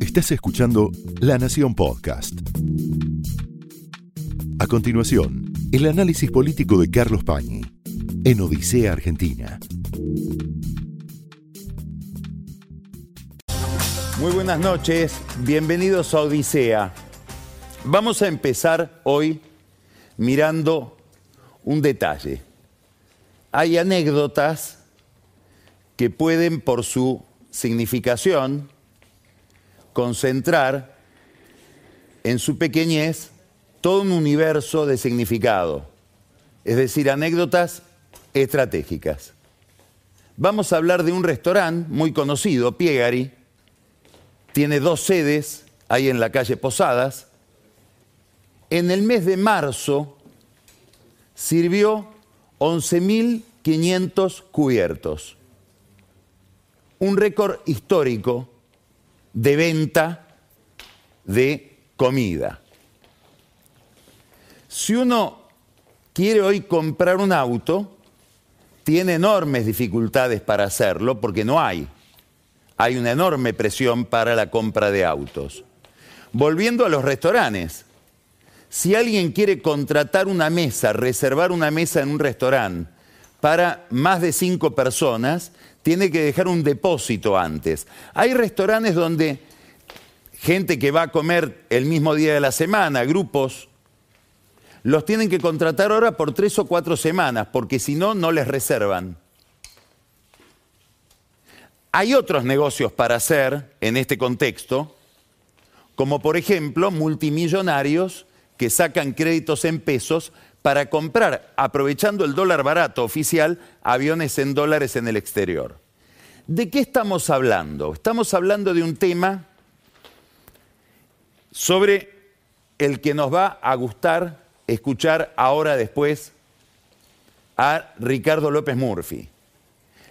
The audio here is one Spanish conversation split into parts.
Estás escuchando La Nación Podcast. A continuación, el análisis político de Carlos Pañi en Odisea Argentina. Muy buenas noches, bienvenidos a Odisea. Vamos a empezar hoy mirando un detalle. Hay anécdotas que pueden, por su significación, concentrar en su pequeñez todo un universo de significado, es decir, anécdotas estratégicas. Vamos a hablar de un restaurante muy conocido, Piegari, tiene dos sedes ahí en la calle Posadas. En el mes de marzo sirvió 11.500 cubiertos, un récord histórico de venta de comida. Si uno quiere hoy comprar un auto, tiene enormes dificultades para hacerlo porque no hay. Hay una enorme presión para la compra de autos. Volviendo a los restaurantes, si alguien quiere contratar una mesa, reservar una mesa en un restaurante para más de cinco personas, tiene que dejar un depósito antes. Hay restaurantes donde gente que va a comer el mismo día de la semana, grupos, los tienen que contratar ahora por tres o cuatro semanas, porque si no, no les reservan. Hay otros negocios para hacer en este contexto, como por ejemplo multimillonarios que sacan créditos en pesos para comprar, aprovechando el dólar barato oficial, aviones en dólares en el exterior. ¿De qué estamos hablando? Estamos hablando de un tema sobre el que nos va a gustar escuchar ahora después a Ricardo López Murphy.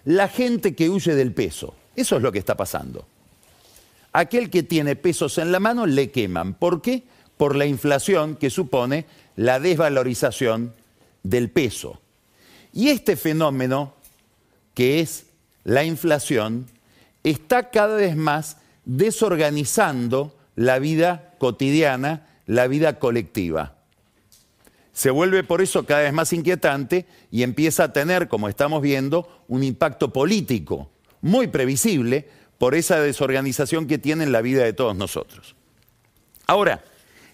La gente que huye del peso, eso es lo que está pasando. Aquel que tiene pesos en la mano le queman. ¿Por qué? Por la inflación que supone la desvalorización del peso. Y este fenómeno, que es la inflación, está cada vez más desorganizando la vida cotidiana, la vida colectiva. Se vuelve por eso cada vez más inquietante y empieza a tener, como estamos viendo, un impacto político muy previsible por esa desorganización que tiene en la vida de todos nosotros. Ahora,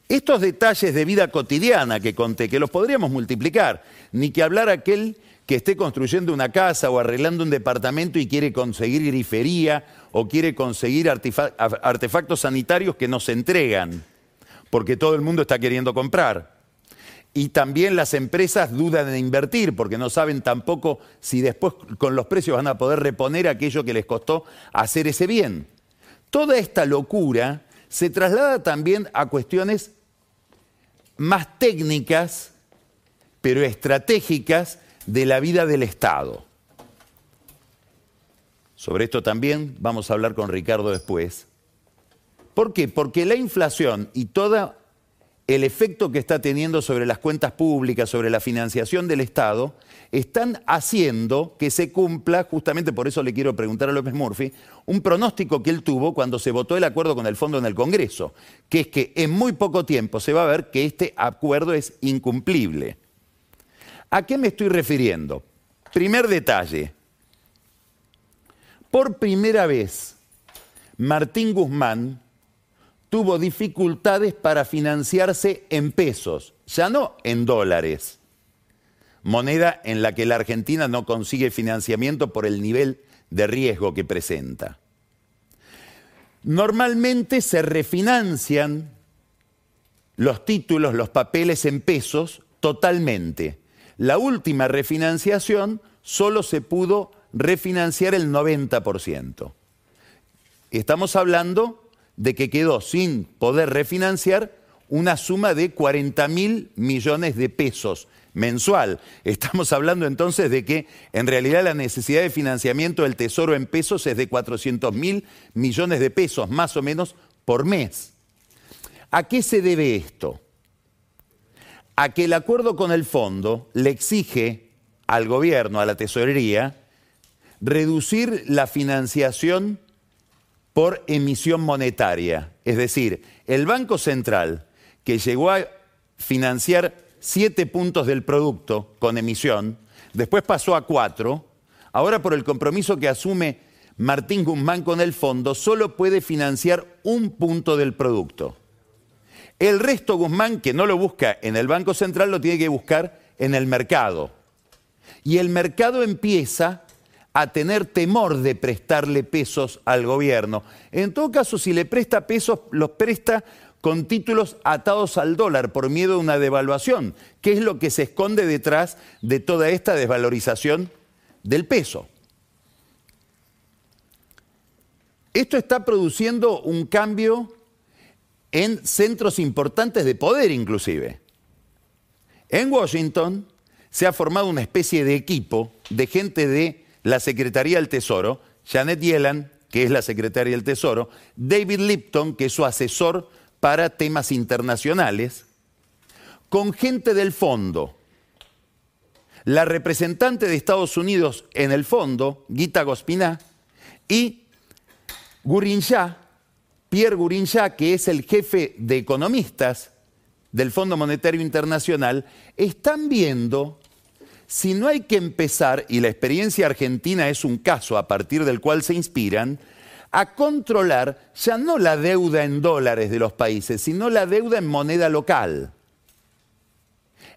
estos detalles de vida cotidiana que conté, que los podríamos multiplicar, ni que hablar aquel que esté construyendo una casa o arreglando un departamento y quiere conseguir grifería o quiere conseguir artefactos sanitarios que nos entregan, porque todo el mundo está queriendo comprar. Y también las empresas dudan en invertir porque no saben tampoco si después con los precios van a poder reponer aquello que les costó hacer ese bien. Toda esta locura se traslada también a cuestiones más técnicas, pero estratégicas de la vida del Estado. Sobre esto también vamos a hablar con Ricardo después. ¿Por qué? Porque la inflación y todo el efecto que está teniendo sobre las cuentas públicas, sobre la financiación del Estado, están haciendo que se cumpla, justamente por eso le quiero preguntar a López Murphy, un pronóstico que él tuvo cuando se votó el acuerdo con el fondo en el Congreso, que es que en muy poco tiempo se va a ver que este acuerdo es incumplible. ¿A qué me estoy refiriendo? Primer detalle. Por primera vez, Martín Guzmán tuvo dificultades para financiarse en pesos, ya no en dólares, moneda en la que la Argentina no consigue financiamiento por el nivel de riesgo que presenta. Normalmente se refinancian los títulos, los papeles en pesos totalmente. La última refinanciación solo se pudo refinanciar el 90%. Estamos hablando de que quedó sin poder refinanciar una suma de 40 mil millones de pesos mensual. Estamos hablando entonces de que en realidad la necesidad de financiamiento del Tesoro en pesos es de 400 mil millones de pesos, más o menos, por mes. ¿A qué se debe esto? A que el acuerdo con el fondo le exige al gobierno, a la tesorería, reducir la financiación por emisión monetaria. Es decir, el Banco Central, que llegó a financiar siete puntos del producto con emisión, después pasó a cuatro, ahora por el compromiso que asume Martín Guzmán con el fondo, solo puede financiar un punto del producto. El resto Guzmán, que no lo busca en el Banco Central, lo tiene que buscar en el mercado. Y el mercado empieza a tener temor de prestarle pesos al gobierno. En todo caso, si le presta pesos, los presta con títulos atados al dólar por miedo a una devaluación, que es lo que se esconde detrás de toda esta desvalorización del peso. Esto está produciendo un cambio en centros importantes de poder inclusive. En Washington se ha formado una especie de equipo de gente de la Secretaría del Tesoro, Janet Yellen, que es la secretaria del Tesoro, David Lipton, que es su asesor para temas internacionales, con gente del fondo. La representante de Estados Unidos en el fondo, Gita Gospiná, y Gurinja, Pierre Gurinja, que es el jefe de economistas del Fondo Monetario Internacional, están viendo si no hay que empezar, y la experiencia argentina es un caso a partir del cual se inspiran, a controlar ya no la deuda en dólares de los países, sino la deuda en moneda local.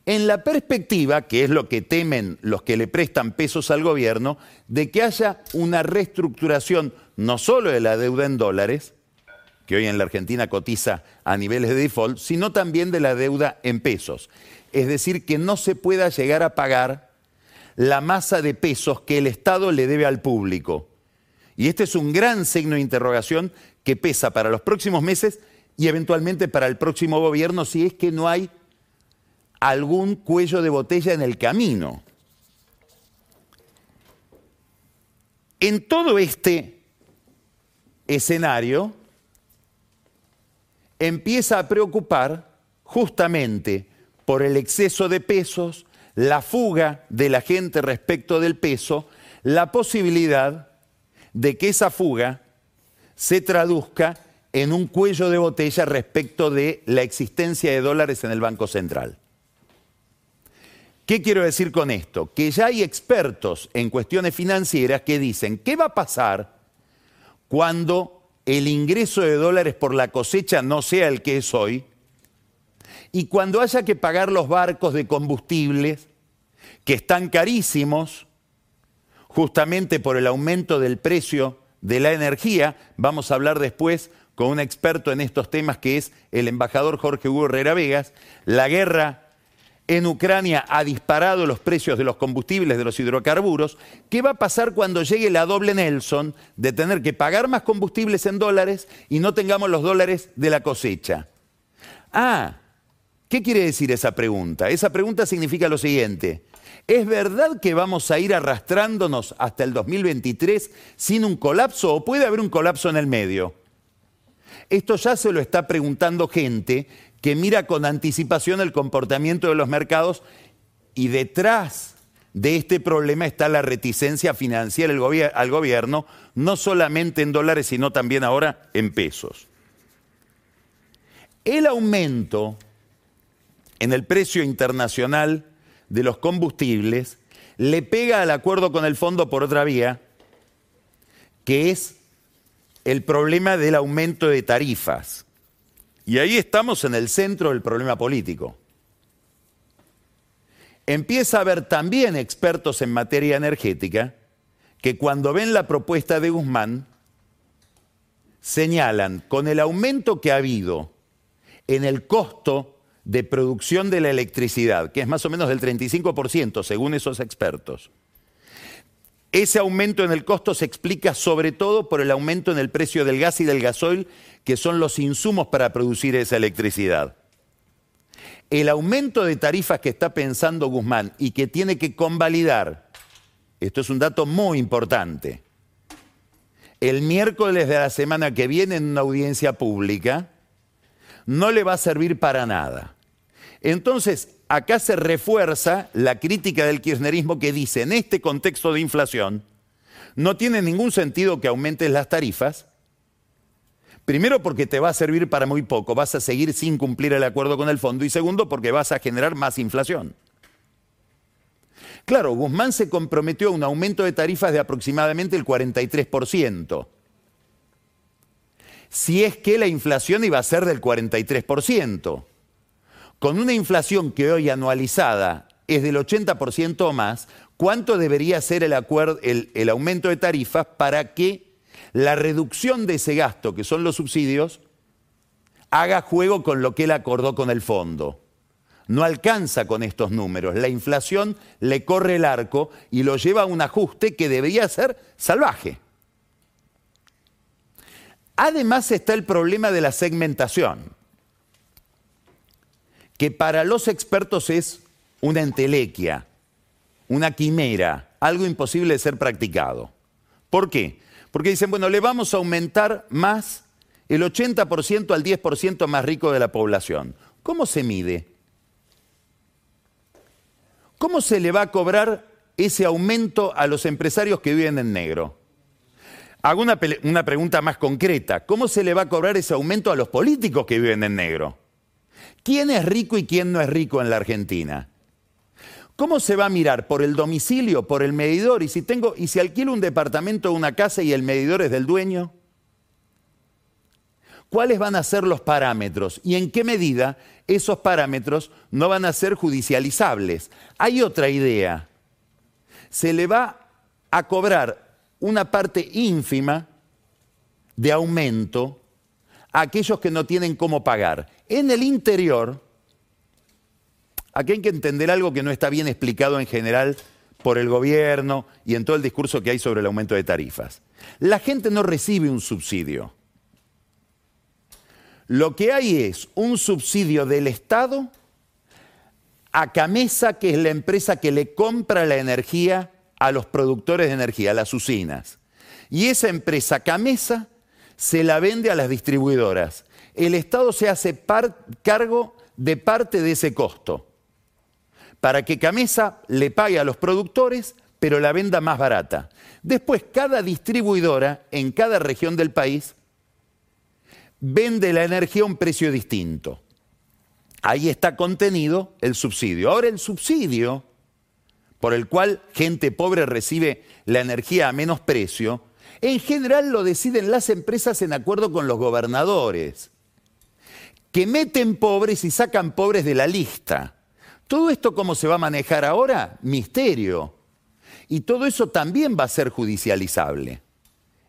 En la perspectiva, que es lo que temen los que le prestan pesos al gobierno, de que haya una reestructuración no solo de la deuda en dólares, que hoy en la Argentina cotiza a niveles de default, sino también de la deuda en pesos. Es decir, que no se pueda llegar a pagar la masa de pesos que el Estado le debe al público. Y este es un gran signo de interrogación que pesa para los próximos meses y eventualmente para el próximo gobierno si es que no hay algún cuello de botella en el camino. En todo este escenario empieza a preocupar justamente por el exceso de pesos, la fuga de la gente respecto del peso, la posibilidad de que esa fuga se traduzca en un cuello de botella respecto de la existencia de dólares en el Banco Central. ¿Qué quiero decir con esto? Que ya hay expertos en cuestiones financieras que dicen, ¿qué va a pasar cuando el ingreso de dólares por la cosecha no sea el que es hoy, y cuando haya que pagar los barcos de combustibles, que están carísimos, justamente por el aumento del precio de la energía, vamos a hablar después con un experto en estos temas que es el embajador Jorge Hugo Herrera Vegas, la guerra en Ucrania ha disparado los precios de los combustibles, de los hidrocarburos. ¿Qué va a pasar cuando llegue la doble Nelson de tener que pagar más combustibles en dólares y no tengamos los dólares de la cosecha? Ah, ¿qué quiere decir esa pregunta? Esa pregunta significa lo siguiente. ¿Es verdad que vamos a ir arrastrándonos hasta el 2023 sin un colapso o puede haber un colapso en el medio? Esto ya se lo está preguntando gente que mira con anticipación el comportamiento de los mercados y detrás de este problema está la reticencia financiera al gobierno, no solamente en dólares, sino también ahora en pesos. El aumento en el precio internacional de los combustibles le pega al acuerdo con el fondo por otra vía, que es el problema del aumento de tarifas. Y ahí estamos en el centro del problema político. Empieza a haber también expertos en materia energética que cuando ven la propuesta de Guzmán señalan con el aumento que ha habido en el costo de producción de la electricidad, que es más o menos del 35% según esos expertos, ese aumento en el costo se explica sobre todo por el aumento en el precio del gas y del gasoil, que son los insumos para producir esa electricidad. El aumento de tarifas que está pensando Guzmán y que tiene que convalidar, esto es un dato muy importante, el miércoles de la semana que viene en una audiencia pública, no le va a servir para nada. Entonces, acá se refuerza la crítica del kirchnerismo que dice, en este contexto de inflación, no tiene ningún sentido que aumentes las tarifas, Primero porque te va a servir para muy poco, vas a seguir sin cumplir el acuerdo con el fondo y segundo porque vas a generar más inflación. Claro, Guzmán se comprometió a un aumento de tarifas de aproximadamente el 43%. Si es que la inflación iba a ser del 43%. Con una inflación que hoy anualizada es del 80% o más, ¿cuánto debería ser el, el, el aumento de tarifas para que la reducción de ese gasto, que son los subsidios, haga juego con lo que él acordó con el fondo. No alcanza con estos números. La inflación le corre el arco y lo lleva a un ajuste que debería ser salvaje. Además está el problema de la segmentación, que para los expertos es una entelequia, una quimera, algo imposible de ser practicado. ¿Por qué? Porque dicen, bueno, le vamos a aumentar más el 80% al 10% más rico de la población. ¿Cómo se mide? ¿Cómo se le va a cobrar ese aumento a los empresarios que viven en negro? Hago una, una, pregunta más concreta. ¿Cómo se le va a cobrar ese aumento a los políticos que viven en negro? ¿Quién es rico y quién no es rico en la Argentina? ¿Cómo se va a mirar? ¿Por el domicilio? ¿Por el medidor? ¿Y si, tengo, y si alquilo un departamento o una casa y el medidor es del dueño? ¿Cuáles van a ser los parámetros? ¿Y en qué medida esos parámetros no van a ser judicializables? Hay otra idea. Se le va a cobrar una parte ínfima de aumento a aquellos que no tienen cómo pagar. En el interior, Aquí hay que entender algo que no está bien explicado en general por el gobierno y en todo el discurso que hay sobre el aumento de tarifas. La gente no recibe un subsidio. Lo que hay es un subsidio del Estado a Camesa, que es la empresa que le compra la energía a los productores de energía, a las usinas. Y esa empresa Camesa se la vende a las distribuidoras. El Estado se hace cargo de parte de ese costo para que Camesa le pague a los productores, pero la venda más barata. Después, cada distribuidora en cada región del país vende la energía a un precio distinto. Ahí está contenido el subsidio. Ahora el subsidio, por el cual gente pobre recibe la energía a menos precio, en general lo deciden las empresas en acuerdo con los gobernadores, que meten pobres y sacan pobres de la lista. Todo esto cómo se va a manejar ahora, misterio. Y todo eso también va a ser judicializable.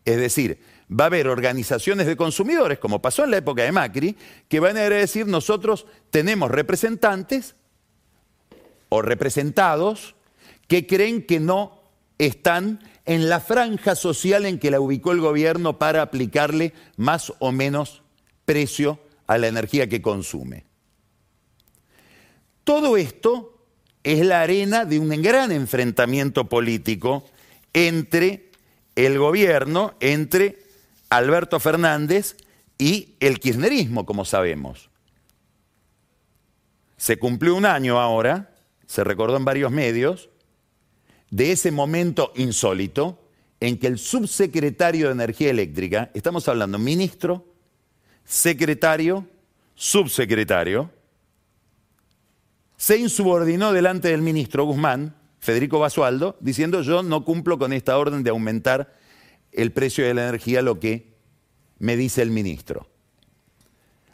Es decir, va a haber organizaciones de consumidores, como pasó en la época de Macri, que van a decir nosotros tenemos representantes o representados que creen que no están en la franja social en que la ubicó el gobierno para aplicarle más o menos precio a la energía que consume. Todo esto es la arena de un gran enfrentamiento político entre el gobierno, entre Alberto Fernández y el kirchnerismo, como sabemos. Se cumplió un año ahora, se recordó en varios medios, de ese momento insólito en que el subsecretario de Energía Eléctrica, estamos hablando ministro, secretario, subsecretario, se insubordinó delante del ministro Guzmán, Federico Basualdo, diciendo yo no cumplo con esta orden de aumentar el precio de la energía, lo que me dice el ministro.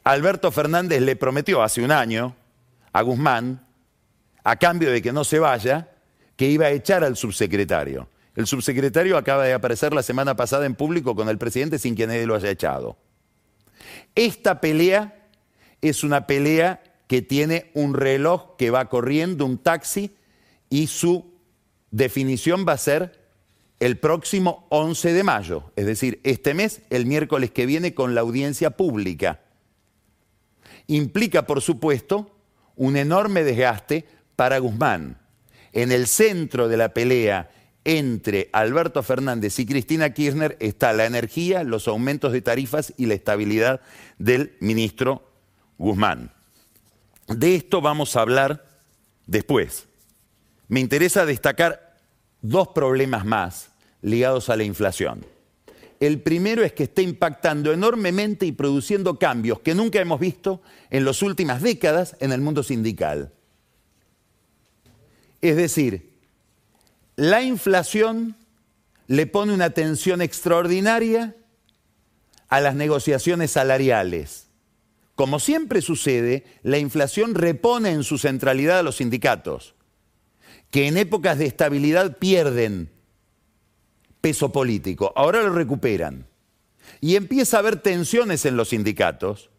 Alberto Fernández le prometió hace un año a Guzmán, a cambio de que no se vaya, que iba a echar al subsecretario. El subsecretario acaba de aparecer la semana pasada en público con el presidente sin que nadie lo haya echado. Esta pelea es una pelea que tiene un reloj que va corriendo, un taxi, y su definición va a ser el próximo 11 de mayo, es decir, este mes, el miércoles que viene, con la audiencia pública. Implica, por supuesto, un enorme desgaste para Guzmán. En el centro de la pelea entre Alberto Fernández y Cristina Kirchner está la energía, los aumentos de tarifas y la estabilidad del ministro Guzmán. De esto vamos a hablar después. Me interesa destacar dos problemas más ligados a la inflación. El primero es que está impactando enormemente y produciendo cambios que nunca hemos visto en las últimas décadas en el mundo sindical. Es decir, la inflación le pone una tensión extraordinaria a las negociaciones salariales. Como siempre sucede, la inflación repone en su centralidad a los sindicatos, que en épocas de estabilidad pierden peso político, ahora lo recuperan. Y empieza a haber tensiones en los sindicatos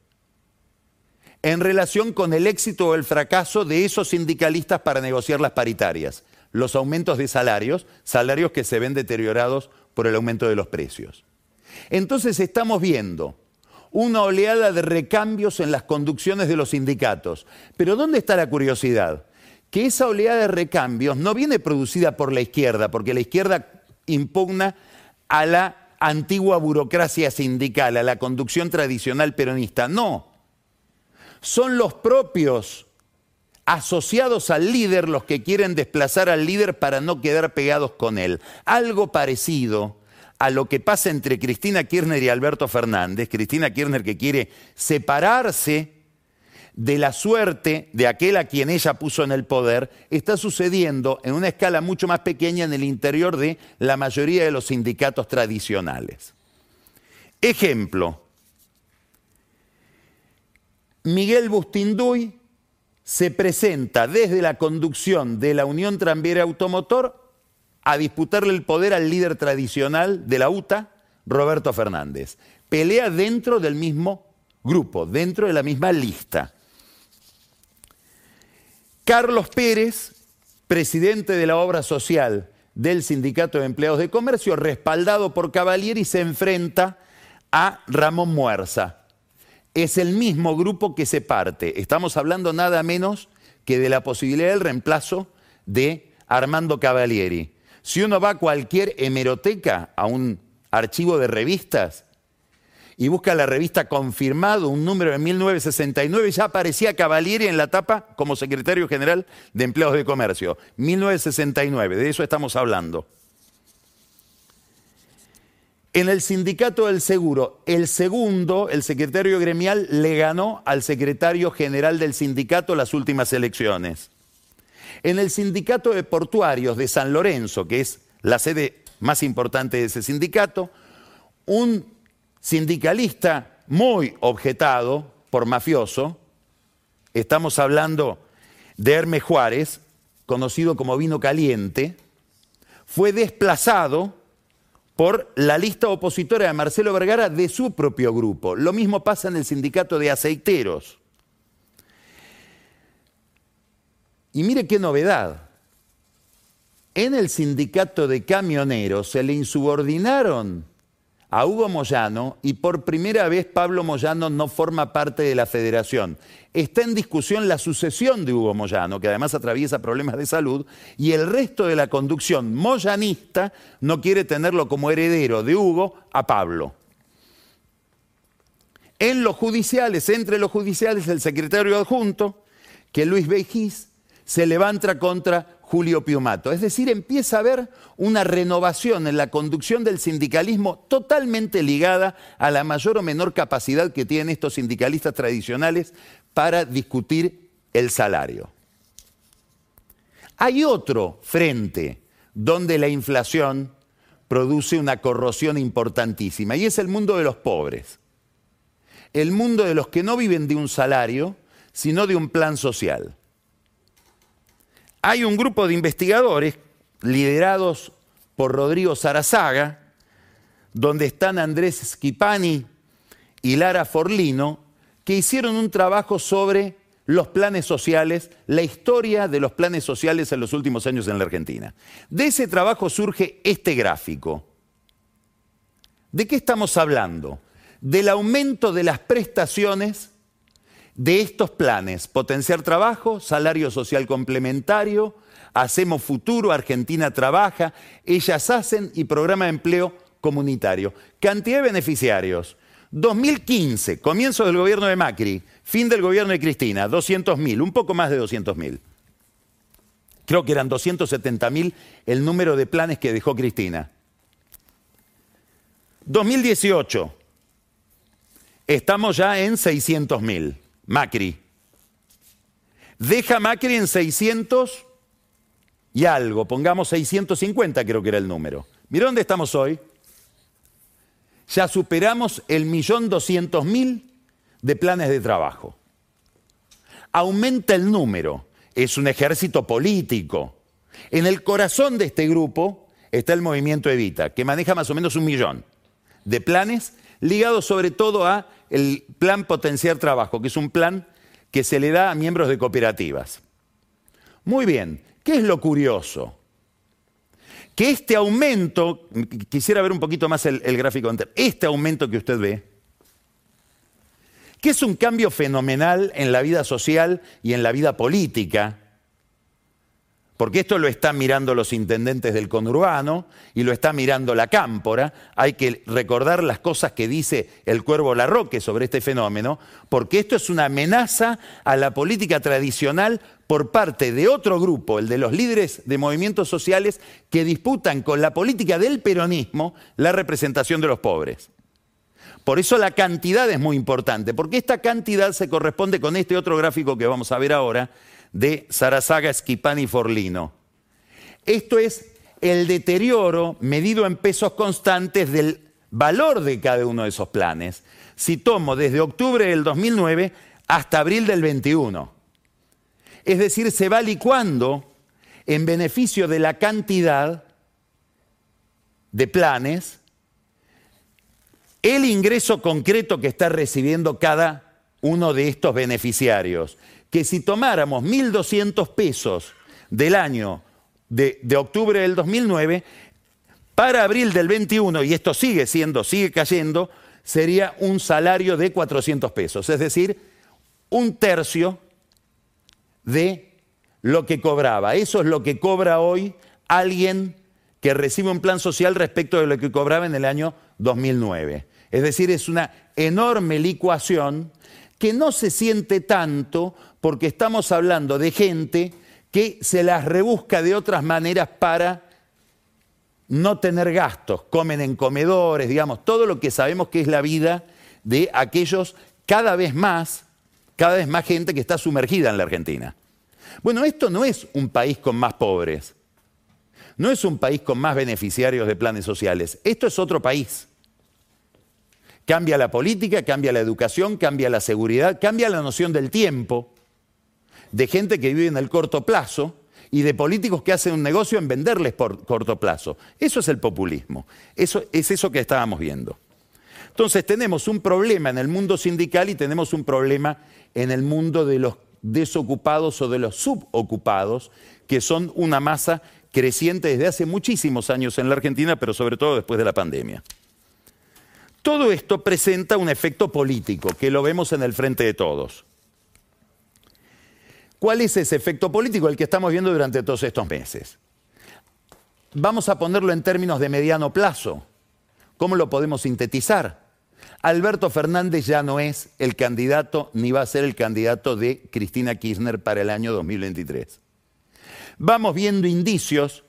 en relación con el éxito o el fracaso de esos sindicalistas para negociar las paritarias, los aumentos de salarios, salarios que se ven deteriorados por el aumento de los precios. Entonces estamos viendo una oleada de recambios en las conducciones de los sindicatos. Pero ¿dónde está la curiosidad? Que esa oleada de recambios no viene producida por la izquierda, porque la izquierda impugna a la antigua burocracia sindical, a la conducción tradicional peronista. No, son los propios asociados al líder los que quieren desplazar al líder para no quedar pegados con él. Algo parecido a lo que pasa entre Cristina Kirchner y Alberto Fernández. Cristina Kirchner que quiere separarse de la suerte de aquel a quien ella puso en el poder, está sucediendo en una escala mucho más pequeña en el interior de la mayoría de los sindicatos tradicionales. Ejemplo, Miguel Bustinduy se presenta desde la conducción de la Unión Tranviera Automotor a disputarle el poder al líder tradicional de la UTA, Roberto Fernández. Pelea dentro del mismo grupo, dentro de la misma lista. Carlos Pérez, presidente de la obra social del Sindicato de Empleados de Comercio, respaldado por Cavalieri, se enfrenta a Ramón Muerza, es el mismo grupo que se parte. Estamos hablando nada menos que de la posibilidad del reemplazo de Armando Cavalieri. Si uno va a cualquier hemeroteca, a un archivo de revistas, y busca la revista confirmado, un número de 1969, ya aparecía Cavalieri en la tapa como secretario general de Empleados de Comercio. 1969, de eso estamos hablando en el sindicato del seguro, el segundo, el secretario gremial, le ganó al secretario general del sindicato las últimas elecciones. En el sindicato de portuarios de San Lorenzo, que es la sede más importante de ese sindicato, un sindicalista muy objetado por mafioso, estamos hablando de Hermes Juárez, conocido como vino caliente, fue desplazado por la lista opositora de Marcelo Vergara de su propio grupo. Lo mismo pasa en el sindicato de aceiteros. Y mire qué novedad. En el sindicato de camioneros se le insubordinaron a Hugo Moyano y por primera vez Pablo Moyano no forma parte de la federación. Está en discusión la sucesión de Hugo Moyano, que además atraviesa problemas de salud, y el resto de la conducción moyanista no quiere tenerlo como heredero de Hugo a Pablo. En los judiciales, entre los judiciales, el secretario adjunto, que Luis Bejís, se levanta contra Julio Piumato. Es decir, empieza a haber una renovación en la conducción del sindicalismo totalmente ligada a la mayor o menor capacidad que tienen estos sindicalistas tradicionales para discutir el salario. Hay otro frente donde la inflación produce una corrosión importantísima y es el mundo de los pobres. El mundo de los que no viven de un salario, sino de un plan social hay un grupo de investigadores liderados por Rodrigo Sarazaga, donde están Andrés Schipani y Lara Forlino, que hicieron un trabajo sobre los planes sociales, la historia de los planes sociales en los últimos años en la Argentina. De ese trabajo surge este gráfico. ¿De qué estamos hablando? Del aumento de las prestaciones de estos planes, potenciar trabajo, salario social complementario, hacemos futuro, Argentina trabaja, ellas hacen y programa de empleo comunitario. Cantidad de beneficiarios. 2015, comienzo del gobierno de Macri, fin del gobierno de Cristina, 200.000, un poco más de 200.000. Creo que eran 270.000 el número de planes que dejó Cristina. 2018. Estamos ya en 600 mil. Macri. Deja Macri en 600 y algo, pongamos 650 creo que era el número. Mira dónde estamos hoy. Ya superamos el millón doscientos mil de planes de trabajo. Aumenta el número, es un ejército político. En el corazón de este grupo está el movimiento Evita, que maneja más o menos un millón de planes ligados sobre todo a el plan Potenciar Trabajo, que es un plan que se le da a miembros de cooperativas. Muy bien, ¿Qué es lo curioso? Que este aumento, quisiera ver un poquito más el, gráfico anterior, este aumento que usted ve, que es un cambio fenomenal en la vida social y en la vida política, porque esto lo están mirando los intendentes del conurbano y lo está mirando la cámpora. Hay que recordar las cosas que dice el cuervo Larroque sobre este fenómeno, porque esto es una amenaza a la política tradicional por parte de otro grupo, el de los líderes de movimientos sociales, que disputan con la política del peronismo la representación de los pobres. Por eso la cantidad es muy importante, porque esta cantidad se corresponde con este otro gráfico que vamos a ver ahora, de Sarazaga, Schipani y Forlino. Esto es el deterioro medido en pesos constantes del valor de cada uno de esos planes. Si tomo desde octubre del 2009 hasta abril del 21. Es decir, se va licuando en beneficio de la cantidad de planes el ingreso concreto que está recibiendo cada uno de estos beneficiarios que si tomáramos 1.200 pesos del año de, octubre del 2009, para abril del 21, y esto sigue siendo, sigue cayendo, sería un salario de 400 pesos, es decir, un tercio de lo que cobraba. Eso es lo que cobra hoy alguien que recibe un plan social respecto de lo que cobraba en el año 2009. Es decir, es una enorme licuación que no se siente tanto porque estamos hablando de gente que se las rebusca de otras maneras para no tener gastos, comen en comedores, digamos, todo lo que sabemos que es la vida de aquellos cada vez más, cada vez más gente que está sumergida en la Argentina. Bueno, esto no es un país con más pobres, no es un país con más beneficiarios de planes sociales, esto es otro país. Cambia la política, cambia la educación, cambia la seguridad, cambia la noción del tiempo, de gente que vive en el corto plazo y de políticos que hacen un negocio en venderles por corto plazo. Eso es el populismo, eso, es eso que estábamos viendo. Entonces tenemos un problema en el mundo sindical y tenemos un problema en el mundo de los desocupados o de los subocupados, que son una masa creciente desde hace muchísimos años en la Argentina, pero sobre todo después de la pandemia. Todo esto presenta un efecto político, que lo vemos en el frente de todos. ¿Cuál es ese efecto político? El que estamos viendo durante todos estos meses. Vamos a ponerlo en términos de mediano plazo. ¿Cómo lo podemos sintetizar? Alberto Fernández ya no es el candidato ni va a ser el candidato de Cristina Kirchner para el año 2023. Vamos viendo indicios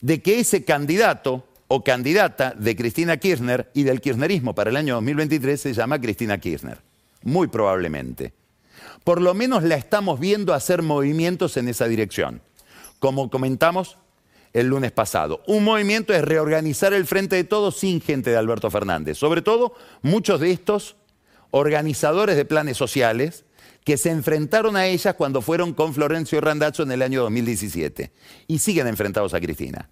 de que ese candidato o candidata de Cristina Kirchner y del kirchnerismo para el año 2023 se llama Cristina Kirchner. Muy probablemente. Por lo menos la estamos viendo hacer movimientos en esa dirección. Como comentamos el lunes pasado. Un movimiento es reorganizar el frente de todos sin gente de Alberto Fernández. Sobre todo muchos de estos organizadores de planes sociales que se enfrentaron a ellas cuando fueron con Florencio Randazzo en el año 2017 y siguen enfrentados a Cristina.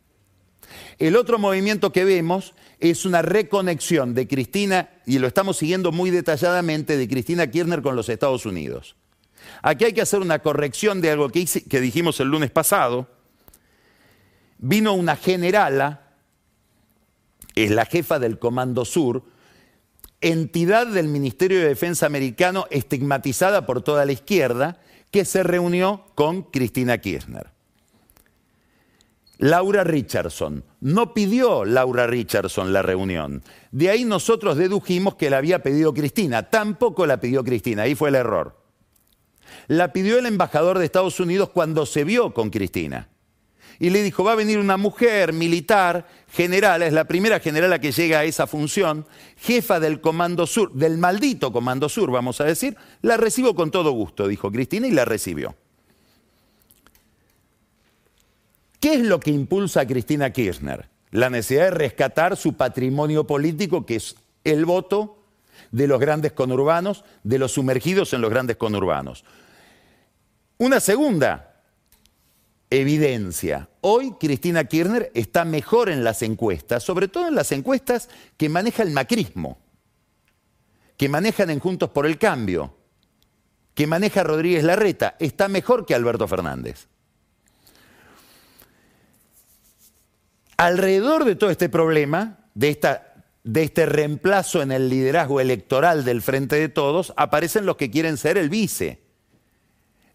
El otro movimiento que vemos es una reconexión de Cristina, y lo estamos siguiendo muy detalladamente, de Cristina Kirchner con los Estados Unidos. Aquí hay que hacer una corrección de algo que, dijimos el lunes pasado. Vino una generala, es la jefa del Comando Sur, entidad del Ministerio de Defensa americano estigmatizada por toda la izquierda, que se reunió con Cristina Kirchner. Laura Richardson. No pidió Laura Richardson la reunión. De ahí nosotros dedujimos que la había pedido Cristina. Tampoco la pidió Cristina, ahí fue el error. La pidió el embajador de Estados Unidos cuando se vio con Cristina. y le dijo, va a venir una mujer militar, general, es la primera generala que llega a esa función, jefa del Comando Sur, del maldito Comando Sur, vamos a decir, la recibo con todo gusto, dijo Cristina, y la recibió. ¿Qué es lo que impulsa a Cristina Kirchner? La necesidad de rescatar su patrimonio político, que es el voto de los grandes conurbanos, de los sumergidos en los grandes conurbanos. Una segunda evidencia. Hoy Cristina Kirchner está mejor en las encuestas, sobre todo en las encuestas que maneja el macrismo, que manejan en Juntos por el Cambio, que maneja Rodríguez Larreta. Está mejor que Alberto Fernández. Alrededor de todo este problema, de esta de este reemplazo en el liderazgo electoral del Frente de Todos, aparecen los que quieren ser el vice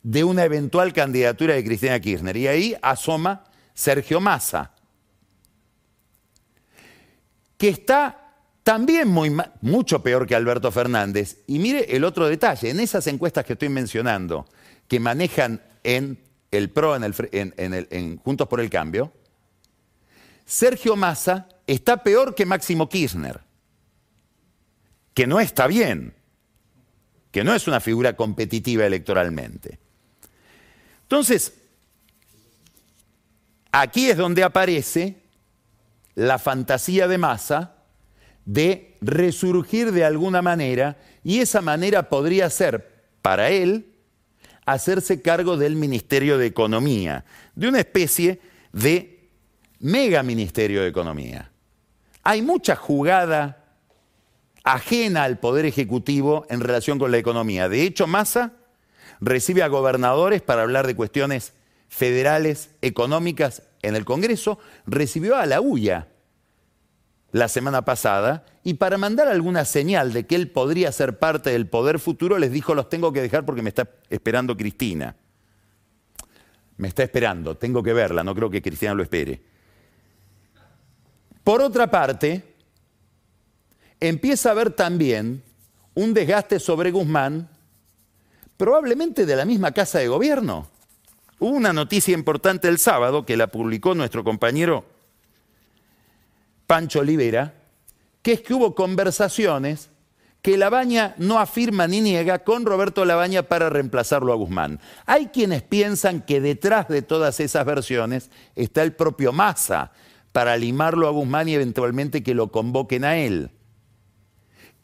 de una eventual candidatura de Cristina Kirchner. Y ahí asoma Sergio Massa, que está también mucho peor que Alberto Fernández. Y mire el otro detalle, en esas encuestas que estoy mencionando, que manejan en el PRO, en, el, en Juntos por el Cambio, Sergio Massa está peor que Máximo Kirchner, que no está bien, que no es una figura competitiva electoralmente. Entonces, aquí es donde aparece la fantasía de Massa de resurgir de alguna manera, y esa manera podría ser, para él, hacerse cargo del Ministerio de Economía, de una especie de mega Ministerio de Economía hay mucha jugada ajena al Poder Ejecutivo en relación con la economía. De hecho, Massa recibe a gobernadores para hablar de cuestiones federales, económicas en el Congreso, recibió a la UIA la semana pasada y para mandar alguna señal de que él podría ser parte del poder futuro, les dijo, los tengo que dejar porque me está esperando Cristina. Me está esperando, tengo que verla, no creo que Cristina lo espere. Por otra parte, empieza a haber también un desgaste sobre Guzmán, probablemente de la misma casa de gobierno. Hubo una noticia importante el sábado que la publicó nuestro compañero Pancho Olivera, que es que hubo conversaciones que Labaña no afirma ni niega con Roberto Labaña para reemplazarlo a Guzmán. Hay quienes piensan que detrás de todas esas versiones está el propio Massa, para limarlo a Guzmán y eventualmente que lo convoquen a él.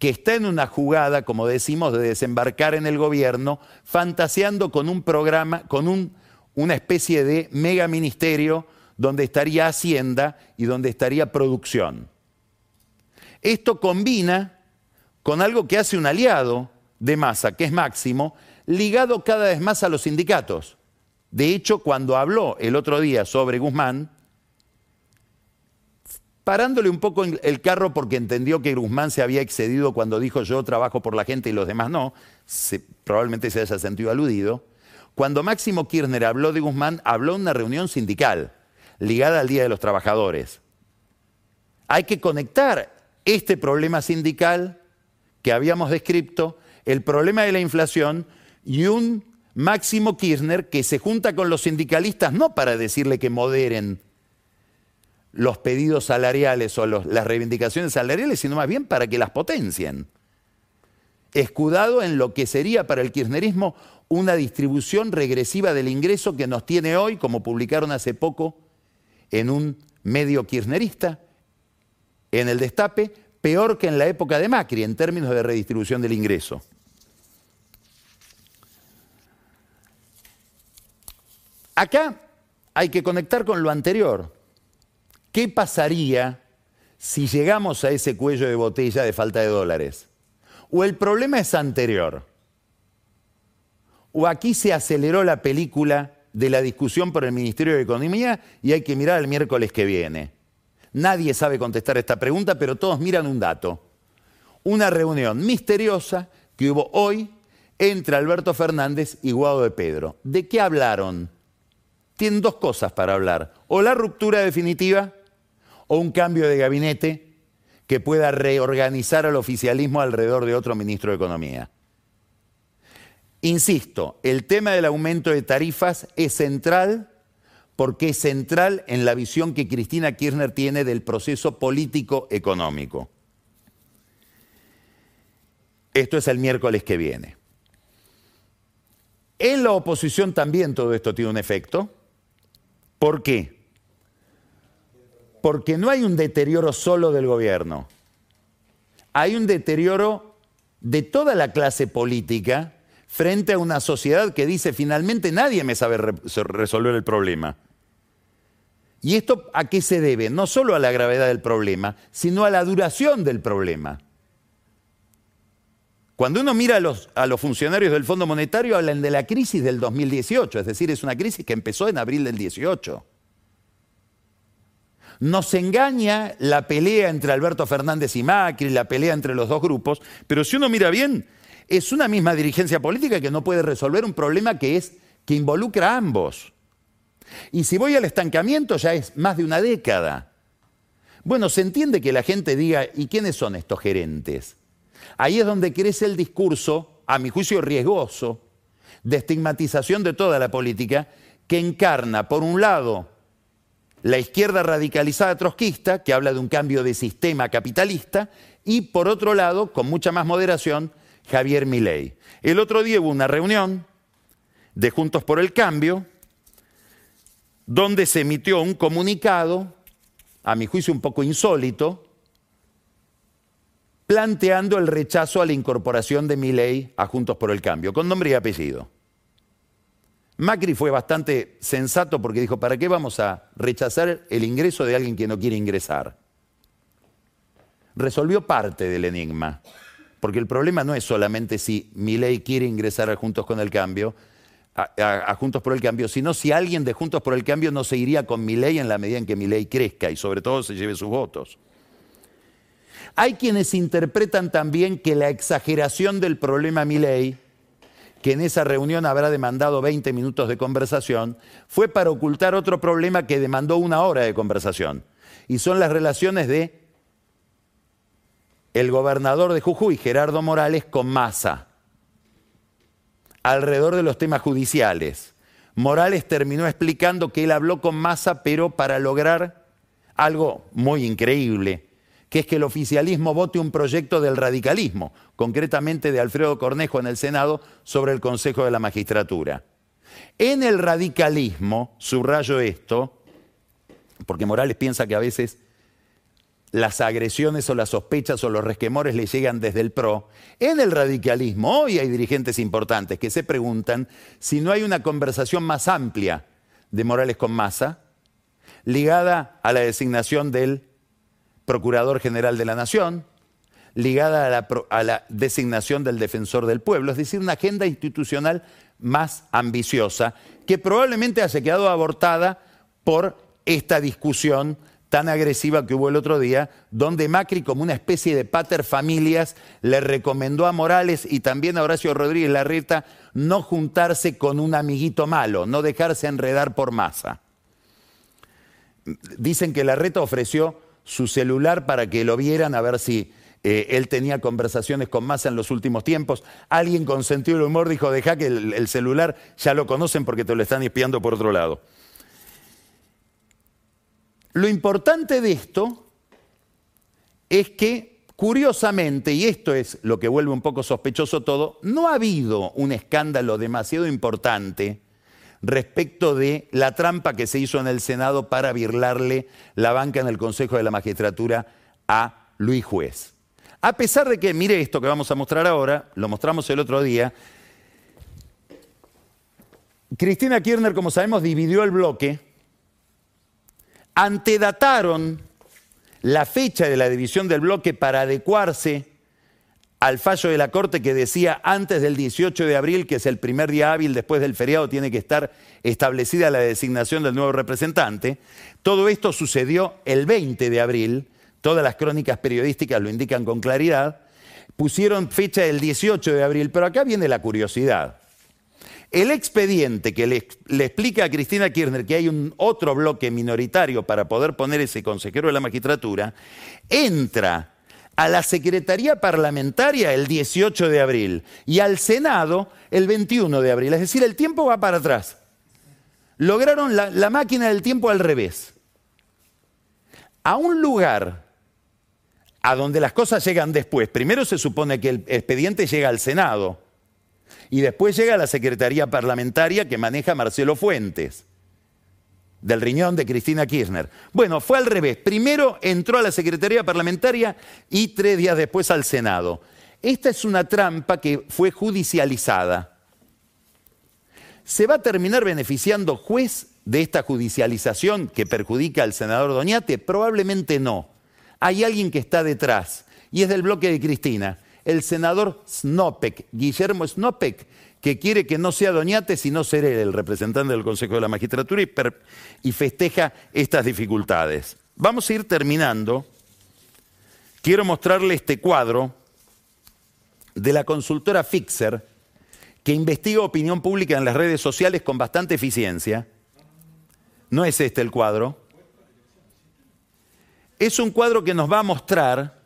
Que está en una jugada, como decimos, de desembarcar en el gobierno, fantaseando con un programa, con una especie de mega ministerio donde estaría Hacienda y donde estaría producción. Esto combina con algo que hace un aliado de masa, que es Máximo, ligado cada vez más a los sindicatos. De hecho, cuando habló el otro día sobre Guzmán, parándole un poco el carro porque entendió que Guzmán se había excedido cuando dijo yo trabajo por la gente y los demás no, probablemente se haya sentido aludido, cuando Máximo Kirchner habló de Guzmán, habló en una reunión sindical ligada al Día de los Trabajadores. Hay que conectar este problema sindical que habíamos descrito, el problema de la inflación y un Máximo Kirchner que se junta con los sindicalistas no para decirle que moderen los pedidos salariales o las reivindicaciones salariales, sino más bien para que las potencien. Escudado en lo que sería para el kirchnerismo una distribución regresiva del ingreso que nos tiene hoy, como publicaron hace poco en un medio kirchnerista, en el destape, peor que en la época de Macri en términos de redistribución del ingreso. Acá hay que conectar con lo anterior. ¿Qué pasaría si llegamos a ese cuello de botella de falta de dólares? ¿O el problema es anterior? ¿O aquí se aceleró la película de la discusión por el Ministerio de Economía y hay que mirar el miércoles que viene? Nadie sabe contestar esta pregunta, pero todos miran un dato. Una reunión misteriosa que hubo hoy entre Alberto Fernández y Guado de Pedro. ¿De qué hablaron? Tienen dos cosas para hablar. O la ruptura definitiva o un cambio de gabinete que pueda reorganizar al oficialismo alrededor de otro ministro de Economía. Insisto, el tema del aumento de tarifas es central porque es central en la visión que Cristina Kirchner tiene del proceso político-económico. Esto es el miércoles que viene. En la oposición también todo esto tiene un efecto. ¿Por qué? Porque no hay un deterioro solo del gobierno. Hay un deterioro de toda la clase política frente a una sociedad que dice finalmente nadie me sabe resolver el problema. ¿Y esto a qué se debe? No solo a la gravedad del problema, sino a la duración del problema. Cuando uno mira a los, a los, funcionarios del Fondo Monetario, hablan de la crisis del 2018, es decir, es una crisis que empezó en abril del 18. Nos engaña la pelea entre Alberto Fernández y Macri, la pelea entre los dos grupos, pero si uno mira bien, es una misma dirigencia política que no puede resolver un problema que, es, que involucra a ambos. Y si voy al estancamiento ya es más de una década. Bueno, se entiende que la gente diga, ¿y quiénes son estos gerentes? Ahí es donde crece el discurso, a mi juicio riesgoso, de estigmatización de toda la política, que encarna, por un lado, la izquierda radicalizada trotskista, que habla de un cambio de sistema capitalista, y por otro lado, con mucha más moderación, Javier Milei. El otro día hubo una reunión de Juntos por el Cambio, donde se emitió un comunicado, a mi juicio un poco insólito, planteando el rechazo a la incorporación de Milei a Juntos por el Cambio, con nombre y apellido. Macri fue bastante sensato porque dijo, ¿para qué vamos a rechazar el ingreso de alguien que no quiere ingresar? Resolvió parte del enigma, porque el problema no es solamente si Milei quiere ingresar a Juntos con el Cambio, a, Juntos por el Cambio, sino si alguien de Juntos por el Cambio no se iría con mi ley en la medida en que mi ley crezca y sobre todo se lleve sus votos. Hay quienes interpretan también que la exageración del problema ley, que en esa reunión habrá demandado 20 minutos de conversación, fue para ocultar otro problema que demandó una hora de conversación, y son las relaciones de el gobernador de Jujuy, Gerardo Morales, con Massa alrededor de los temas judiciales. Morales terminó explicando que él habló con Massa, pero para lograr algo muy increíble, que es que el oficialismo vote un proyecto del radicalismo, concretamente de Alfredo Cornejo en el Senado, sobre el Consejo de la Magistratura. En el radicalismo, subrayo esto, porque Morales piensa que a veces las agresiones o las sospechas o los resquemores le llegan desde el PRO, en el radicalismo hoy hay dirigentes importantes que se preguntan si no hay una conversación más amplia de Morales con Massa, ligada a la designación del Procurador General de la Nación, ligada a la, designación del Defensor del Pueblo, es decir, una agenda institucional más ambiciosa que probablemente haya quedado abortada por esta discusión tan agresiva que hubo el otro día, donde Macri, como una especie de pater familias, le recomendó a Morales y también a Horacio Rodríguez Larreta no juntarse con un amiguito malo, no dejarse enredar por masa. Dicen que Larreta ofreció su celular para que lo vieran a ver si eh, él tenía conversaciones con Massa en los últimos tiempos. Alguien con sentido del humor dijo, deja que el celular ya lo conocen porque te lo están espiando por otro lado. Lo importante de esto es que, curiosamente, y esto es lo que vuelve un poco sospechoso todo, no ha habido un escándalo demasiado importante respecto de la trampa que se hizo en el Senado para virlarle la banca en el Consejo de la Magistratura a Luis Juez. A pesar de que, mire esto que vamos a mostrar ahora, lo mostramos el otro día, Cristina Kirchner, como sabemos, dividió el bloque antedataron la fecha de la división del bloque para adecuarse al fallo de la Corte que decía antes del 18 de abril, que es el primer día hábil después del feriado, tiene que estar establecida la designación del nuevo representante. Todo esto sucedió el 20 de abril, todas las crónicas periodísticas lo indican con claridad, pusieron fecha del 18 de abril, pero acá viene la curiosidad. El expediente que le, explica a Cristina Kirchner que hay un otro bloque minoritario para poder poner ese consejero de la magistratura, entra a la Secretaría Parlamentaria el 18 de abril y al Senado el 21 de abril. Es decir, el tiempo va para atrás. lograron la, máquina del tiempo al revés. A un lugar a donde las cosas llegan después. Primero se supone que el expediente llega al Senado y después llega a la Secretaría Parlamentaria que maneja Marcelo Fuentes, del riñón de Cristina Kirchner. Bueno, fue al revés. Primero entró a la Secretaría Parlamentaria y tres días después al Senado. Esta es una trampa que fue judicializada. ¿Se va a terminar beneficiando juez de esta judicialización que perjudica al senador Doñate? Probablemente no hay alguien que está detrás y es del bloque de Cristina, el senador Snopek, Guillermo Snopek, que quiere que no sea Doñate, sino ser el representante del Consejo de la Magistratura y, y festeja estas dificultades. Vamos a ir terminando. Quiero mostrarle este cuadro de la consultora Fixer, que investiga opinión pública en las redes sociales con bastante eficiencia. No es este el cuadro es un cuadro que nos va a mostrar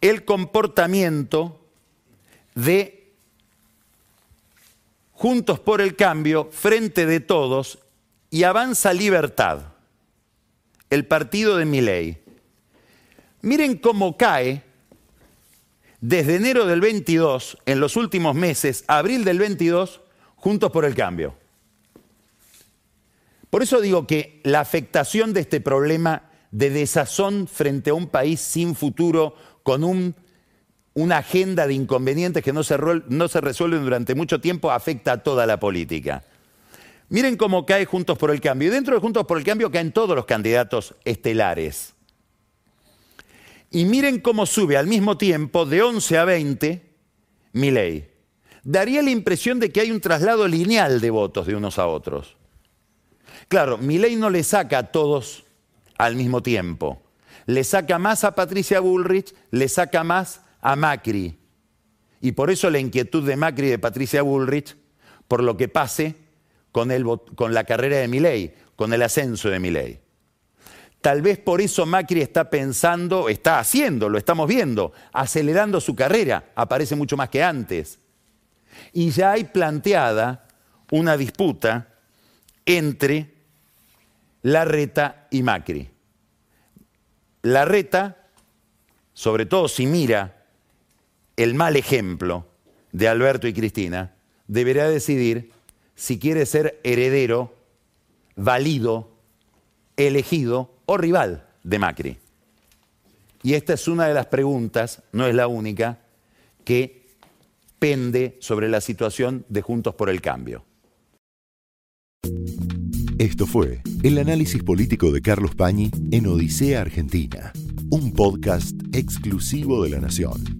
el comportamiento de Juntos por el Cambio, Frente de Todos y Avanza Libertad, el partido de Miley. Miren cómo cae desde enero del 22, en los últimos meses, abril del 22, Juntos por el Cambio. Por eso digo que la afectación de este problema de desazón frente a un país sin futuro, con un, una agenda de inconvenientes que no se, resuelven durante mucho tiempo, afecta a toda la política. Miren cómo cae Juntos por el Cambio. Y dentro de Juntos por el Cambio caen todos los candidatos estelares. Y miren cómo sube al mismo tiempo de 11 a 20 ley. Daría la impresión de que hay un traslado lineal de votos de unos a otros. Claro, ley no le saca a todos al mismo tiempo. Le saca más a Patricia Bullrich, le saca más a Macri. Y por eso la inquietud de Macri y de Patricia Bullrich por lo que pase con, la carrera de Milei, con el ascenso de Milei. Tal vez por eso Macri está pensando, está haciendo, lo estamos viendo, acelerando su carrera, aparece mucho más que antes. Y ya hay planteada una disputa entre Larreta y Macri. Larreta, sobre todo si mira el mal ejemplo de Alberto y Cristina, deberá decidir si quiere ser heredero, válido, elegido o rival de Macri. Y esta es una de las preguntas, no es la única, que pende sobre la situación de Juntos por el Cambio. Esto fue el análisis político de Carlos Pañi en Odisea Argentina, un podcast exclusivo de La Nación.